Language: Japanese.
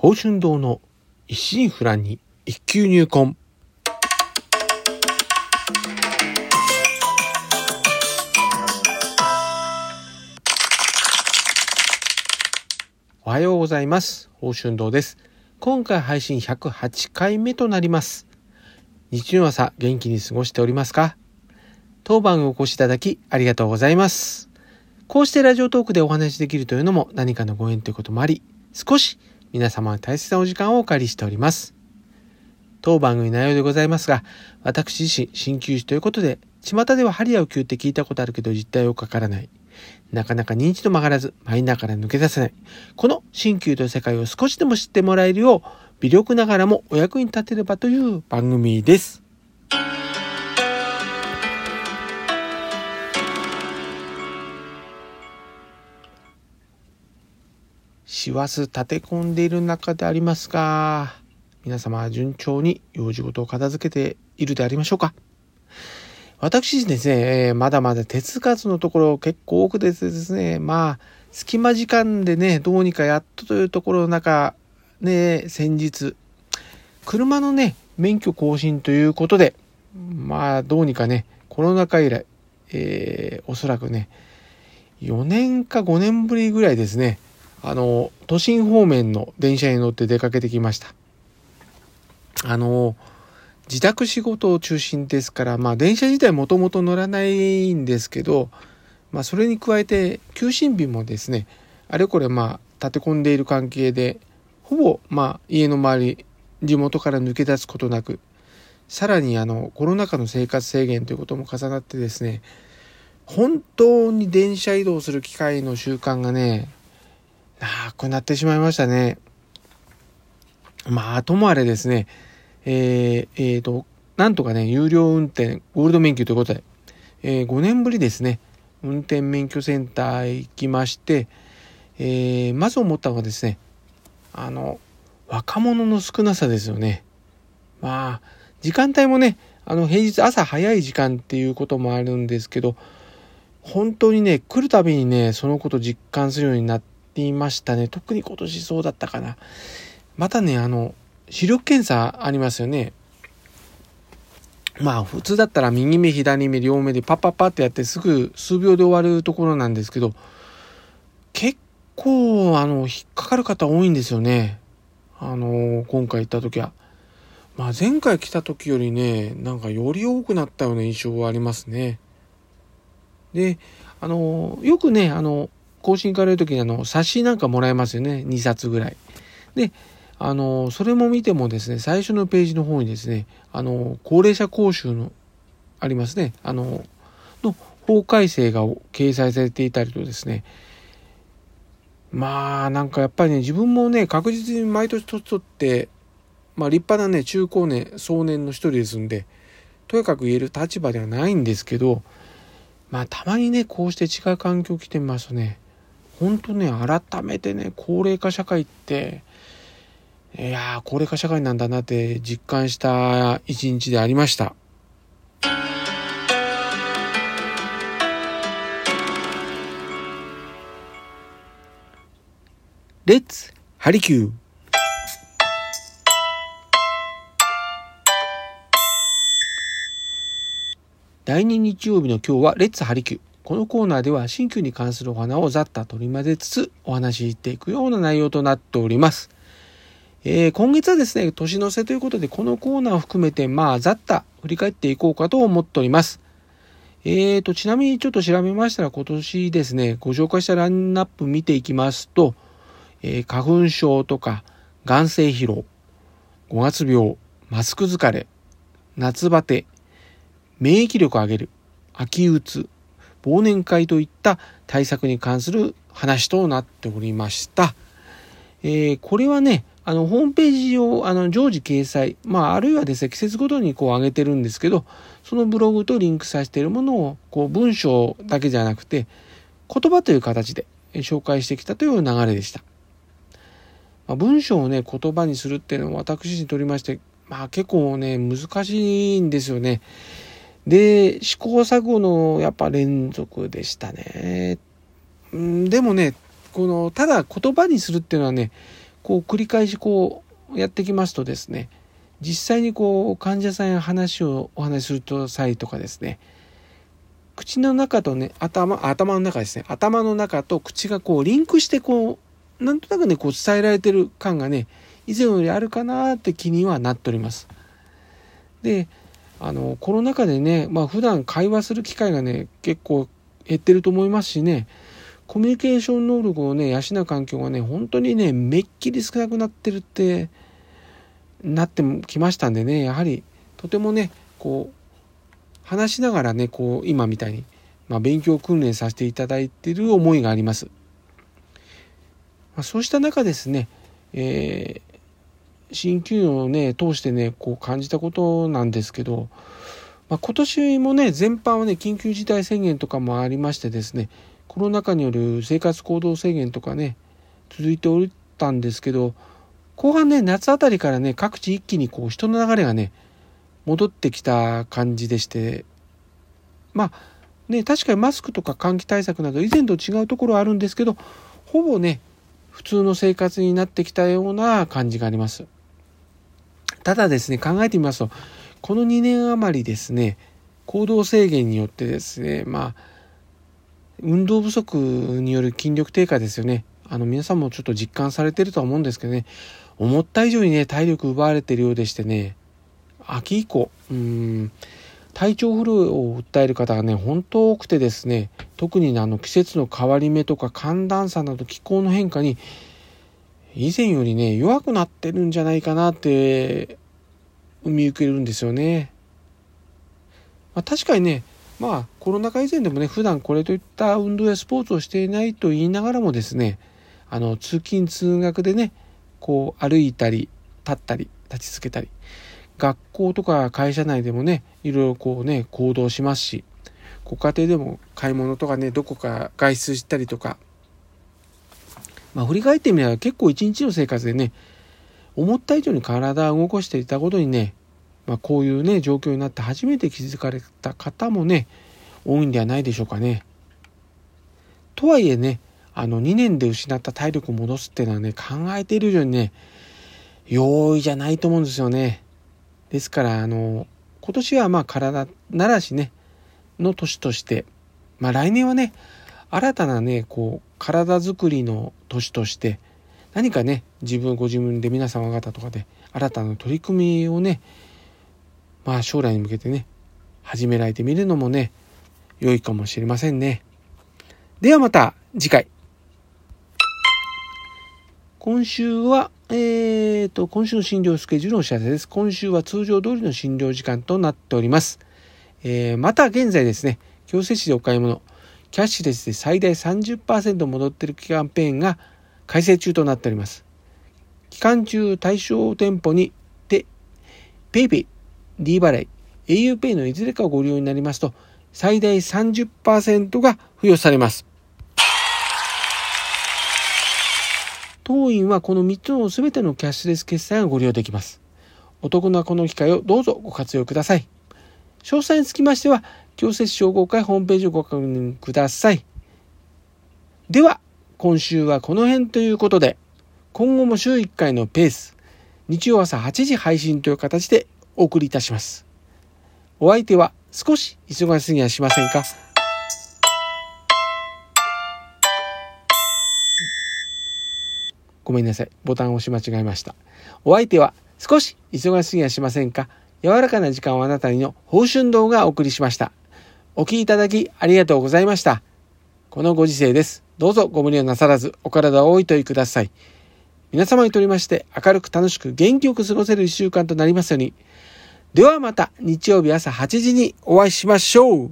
宝春堂の一心不乱に一級入魂。おはようございます。宝春堂です。今回配信108回目となります。日曜朝元気に過ごしておりますか？当番をお越しいただきありがとうございます。こうしてラジオトークでお話しできるというのも何かのご縁ということもあり、少し皆様の大切なお時間をお借りしております。当番組内容でございますが、私自身、鍼灸師ということで、巷では針や浮球って聞いたことあるけど実態をかからない。なかなか認知度曲がらず、マイナーから抜け出せない。この鍼灸という世界を少しでも知ってもらえるよう、微力ながらもお役に立てればという番組です。師走立て込んでいる中でありますが、皆様順調に用事事を片付けているでありましょうか。私ですね、えーまだまだ手つかずのところ結構多くてですね、まあ、隙間時間でね、どうにかやっとというところの中、ね、先日、車のね、免許更新ということで、まあ、どうにかね、コロナ禍以来、えーおそらくね、4年か5年ぶりぐらいですね、あの、都心方面の電車に乗って出かけてきました。あの、自宅仕事を中心ですから、まあ電車自体もともと乗らないんですけど、まあそれに加えて、休診日もですね、あれこれまあ立て込んでいる関係で、ほぼまあ家の周り、地元から抜け出すことなく、さらにあのコロナ禍の生活制限ということも重なってですね、本当に電車移動する機会の習慣がね、なくなってしまいましたね。まあ、ともあれですね、えー、えーと、なんとかね、有料運転、ゴールド免許ということで、えー5年ぶりですね、運転免許センター行きまして、えーまず思ったのがですね、あの、若者の少なさですよね。まあ、時間帯もね、あの、平日朝早い時間っていうこともあるんですけど、本当にね、来るたびにね、そのこと実感するようになっていましたね。特に今年そうだったかな。またね、あの、視力検査ありますよね。まあ普通だったら右目左目両目でパッパッパってやってすぐ数秒で終わるところなんですけど結構あの引っかかる方多いんですよね。あの今回行った時は。まあ前回来た時よりねなんかより多くなったような印象はありますね。であのよくねあの更新行かれる時にあの冊子なんかもらえますよね。2冊ぐらい。であの、それも見てもですね、最初のページの方にですね、あの、高齢者講習の、ありますね、あの、の法改正が掲載されていたりとですね、まあ、なんかやっぱりね、自分もね、確実に毎年年取って、まあ立派なね、中高年、壮年の一人ですんで、とにかく言える立場ではないんですけど、まあたまにね、こうして違う環境来てみますとね、本当ね、改めてね、高齢化社会って、いやー、高齢化社会なんだなって実感した一日でありました。レッツハリキュー第2日曜日の今日はレッツハリキュー。このコーナーでは新旧に関するお花をざっと取り混ぜつつお話ししていくような内容となっております。えー今月はですね、年の瀬ということで、このコーナーを含めて、まあ、ざっと振り返っていこうかと思っております。えーと、ちなみにちょっと調べましたら、今年ですね、ご紹介したラインナップ見ていきますと、えー花粉症とか、眼性疲労、五月病、マスク疲れ、夏バテ、免疫力上げる、秋うつ、忘年会といった対策に関する話となっておりました。えーこれはね、あの、ホームページを、あの、常時掲載、まあ、あるいはですね、季節ごとにこう上げてるんですけど、そのブログとリンクさせているものを、こう、文章だけじゃなくて、言葉という形で紹介してきたという流れでした。まあ、文章をね、言葉にするっていうのは私にとりまして、まあ、結構ね、難しいんですよね。で、試行錯誤のやっぱ連続でしたね。うんでもね、この、ただ言葉にするっていうのはね、こう繰り返しこうやってきますとですね実際にこう患者さんや話をお話しすると際とかですね口の中とね頭頭の中ですね頭の中と口がこうリンクしてこうなんとなくねこう伝えられてる感がね以前よりあるかなって気にはなっております。であのコロナ禍でねまあ普段会話する機会がね結構減ってると思いますしねコミュニケーション能力をね養う環境がね本当にねめっきり少なくなってるってなってきましたんでねやはりとてもねこう話しながらねこう今みたいに、まあ、勉強訓練させていただいてる思いがあります。まあ、そうした中ですね、えー、新旧をね通してねこう感じたことなんですけど、まあ、今年もね全般はね緊急事態宣言とかもありましてですねコロナ禍による生活行動制限とかね続いておったんですけど後半ね夏あたりからね各地一気にこう人の流れがね戻ってきた感じでしてまあね確かにマスクとか換気対策など以前と違うところはあるんですけどほぼね普通の生活になってきたような感じがあります。ただですね考えてみますとこの2年余りですね行動制限によってですねまあ運動不足による筋力低下ですよね。あの皆さんもちょっと実感されてるとは思うんですけどね思った以上にね体力奪われてるようでしてね秋以降、うん、体調不良を訴える方がね、本当多くてですね、特にあの季節の変わり目とか寒暖差など気候の変化に、以前よりね、弱くなってるんじゃないかなって、見受けるんですよね。まあ、確かにね、まあコロナ禍以前でもね、普段これといった運動やスポーツをしていないと言いながらもですね、あの、通勤通学でね、こう歩いたり、立ったり、立ちつけたり、学校とか会社内でもねいろいろこうね行動しますしご家庭でも買い物とかねどこか外出したりとかまあ振り返ってみれば結構一日の生活でね思った以上に体を動かしていたことにね、まあ、こういうね状況になって初めて気づかれた方もね多いんではないでしょうかね。とはいえねあの2年で失った体力を戻すっていうのはね考えている以上にね容易じゃないと思うんですよね。ですから、あの、今年はまあ体ならしね、の年として、まあ来年はね、新たなね、こう、体づくりの年として、何かね、自分ご自分で皆様方とかで、新たな取り組みをね、まあ将来に向けてね、始められてみるのもね、良いかもしれませんね。ではまた次回。今週はえーと、今週の診療スケジュールのお知らせです。今週は通常通りの診療時間となっております。えー、また現在ですね、強制市でお買い物、キャッシュレスで最大30%戻っているキャンペーンが開催中となっております。期間中対象店舗にて、PayPay、D 払い、auPay のいずれかをご利用になりますと、最大30%が付与されます。当院はこの3つの全てのキャッシュレス決済がご利用できます。お得なこの機会をどうぞご活用ください。詳細につきましては、強設商工会ホームページをご確認ください。では、今週はこの辺ということで、今後も週1回のペース、日曜朝8時配信という形でお送りいたします。お相手は少し忙しすぎやしませんか？ごめんなさい。ボタンを押し間違えました。お相手は少し忙しすぎやしませんか？柔らかな時間をあなたにの報春動がお送りしました。お聴きいただきありがとうございました。このご時世です。どうぞご無理をなさらずお体をおいといください。皆様にとりまして明るく楽しく元気よく過ごせる一週間となりますように。ではまた日曜日朝8時にお会いしましょう。